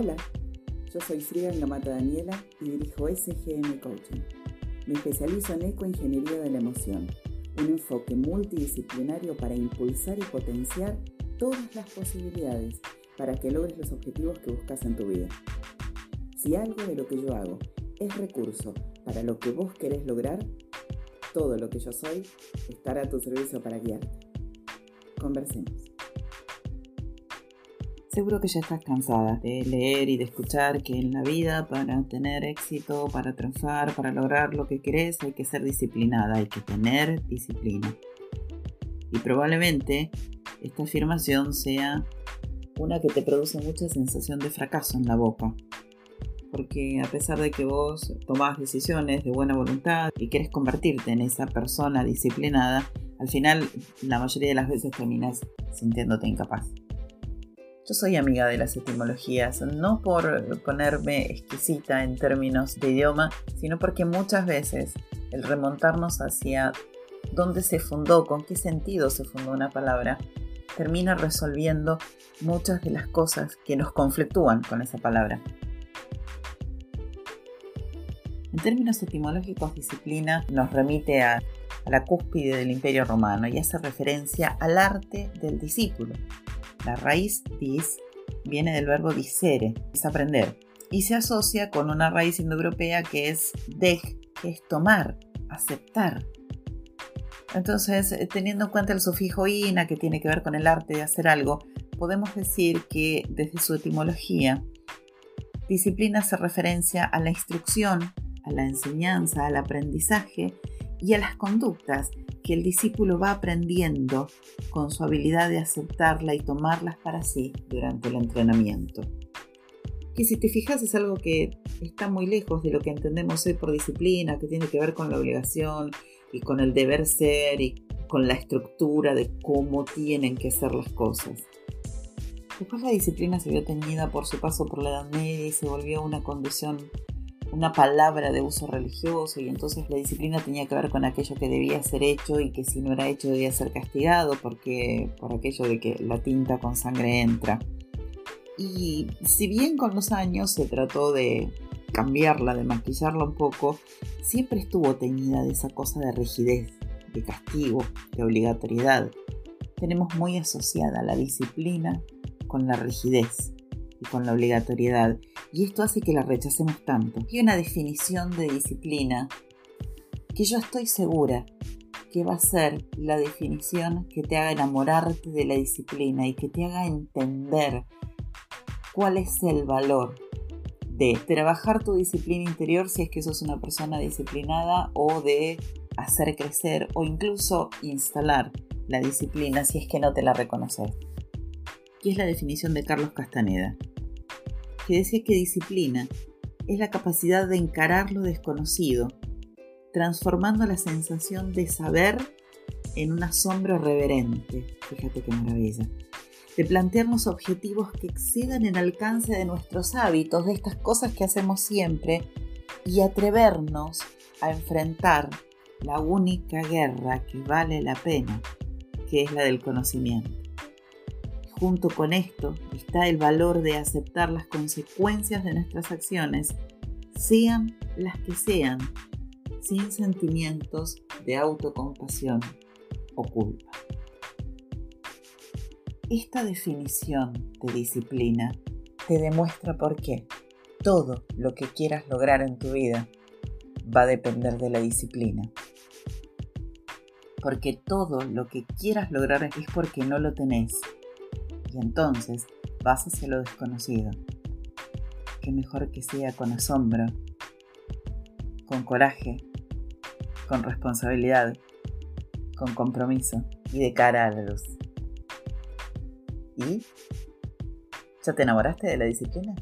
Hola, yo soy Frida Gamata Daniela y dirijo SGM Coaching. Me especializo en ecoingeniería de la emoción, un enfoque multidisciplinario para impulsar y potenciar todas las posibilidades para que logres los objetivos que buscas en tu vida. Si algo de lo que yo hago es recurso para lo que vos querés lograr, todo lo que yo soy estará a tu servicio para guiarte. Conversemos. Seguro que ya estás cansada de leer y de escuchar que en la vida para tener éxito, para triunfar, para lograr lo que querés hay que ser disciplinada, hay que tener disciplina. Y probablemente esta afirmación sea una que te produce mucha sensación de fracaso en la boca. Porque a pesar de que vos tomás decisiones de buena voluntad y quieres convertirte en esa persona disciplinada, al final la mayoría de las veces terminas sintiéndote incapaz. Yo soy amiga de las etimologías, no por ponerme exquisita en términos de idioma, sino porque muchas veces el remontarnos hacia dónde se fundó, con qué sentido se fundó una palabra, termina resolviendo muchas de las cosas que nos conflictúan con esa palabra. En términos etimológicos, disciplina nos remite a, a la cúspide del imperio romano y hace referencia al arte del discípulo, la raíz dis viene del verbo disere, es aprender, y se asocia con una raíz indoeuropea que es dej, que es tomar, aceptar. Entonces, eh, teniendo en cuenta el sufijo ina, que tiene que ver con el arte de hacer algo, podemos decir que desde su etimología, disciplina hace referencia a la instrucción, a la enseñanza, al aprendizaje y a las conductas que el discípulo va aprendiendo con su habilidad de aceptarla y tomarlas para sí durante el entrenamiento. Que si te fijas es algo que está muy lejos de lo que entendemos hoy por disciplina, que tiene que ver con la obligación y con el deber ser y con la estructura de cómo tienen que ser las cosas. Después la disciplina se vio teñida por su paso por la Edad Media y se volvió una condición una palabra de uso religioso y entonces la disciplina tenía que ver con aquello que debía ser hecho y que si no era hecho debía ser castigado porque por aquello de que la tinta con sangre entra. Y si bien con los años se trató de cambiarla, de maquillarla un poco, siempre estuvo teñida de esa cosa de rigidez, de castigo, de obligatoriedad. Tenemos muy asociada la disciplina con la rigidez y con la obligatoriedad, y esto hace que la rechacemos tanto. Hay una definición de disciplina que yo estoy segura que va a ser la definición que te haga enamorarte de la disciplina y que te haga entender cuál es el valor de trabajar tu disciplina interior si es que sos una persona disciplinada o de hacer crecer o incluso instalar la disciplina si es que no te la reconoces. Y es la definición de Carlos Castaneda que decía que disciplina es la capacidad de encarar lo desconocido, transformando la sensación de saber en un asombro reverente. Fíjate qué maravilla. De plantearnos objetivos que excedan el alcance de nuestros hábitos, de estas cosas que hacemos siempre, y atrevernos a enfrentar la única guerra que vale la pena, que es la del conocimiento. Junto con esto está el valor de aceptar las consecuencias de nuestras acciones, sean las que sean, sin sentimientos de autocompasión o culpa. Esta definición de disciplina te demuestra por qué todo lo que quieras lograr en tu vida va a depender de la disciplina. Porque todo lo que quieras lograr es porque no lo tenés y entonces vas hacia lo desconocido. Qué mejor que sea con asombro, con coraje, con responsabilidad, con compromiso y de cara a la luz. ¿Y? ¿Ya te enamoraste de la disciplina?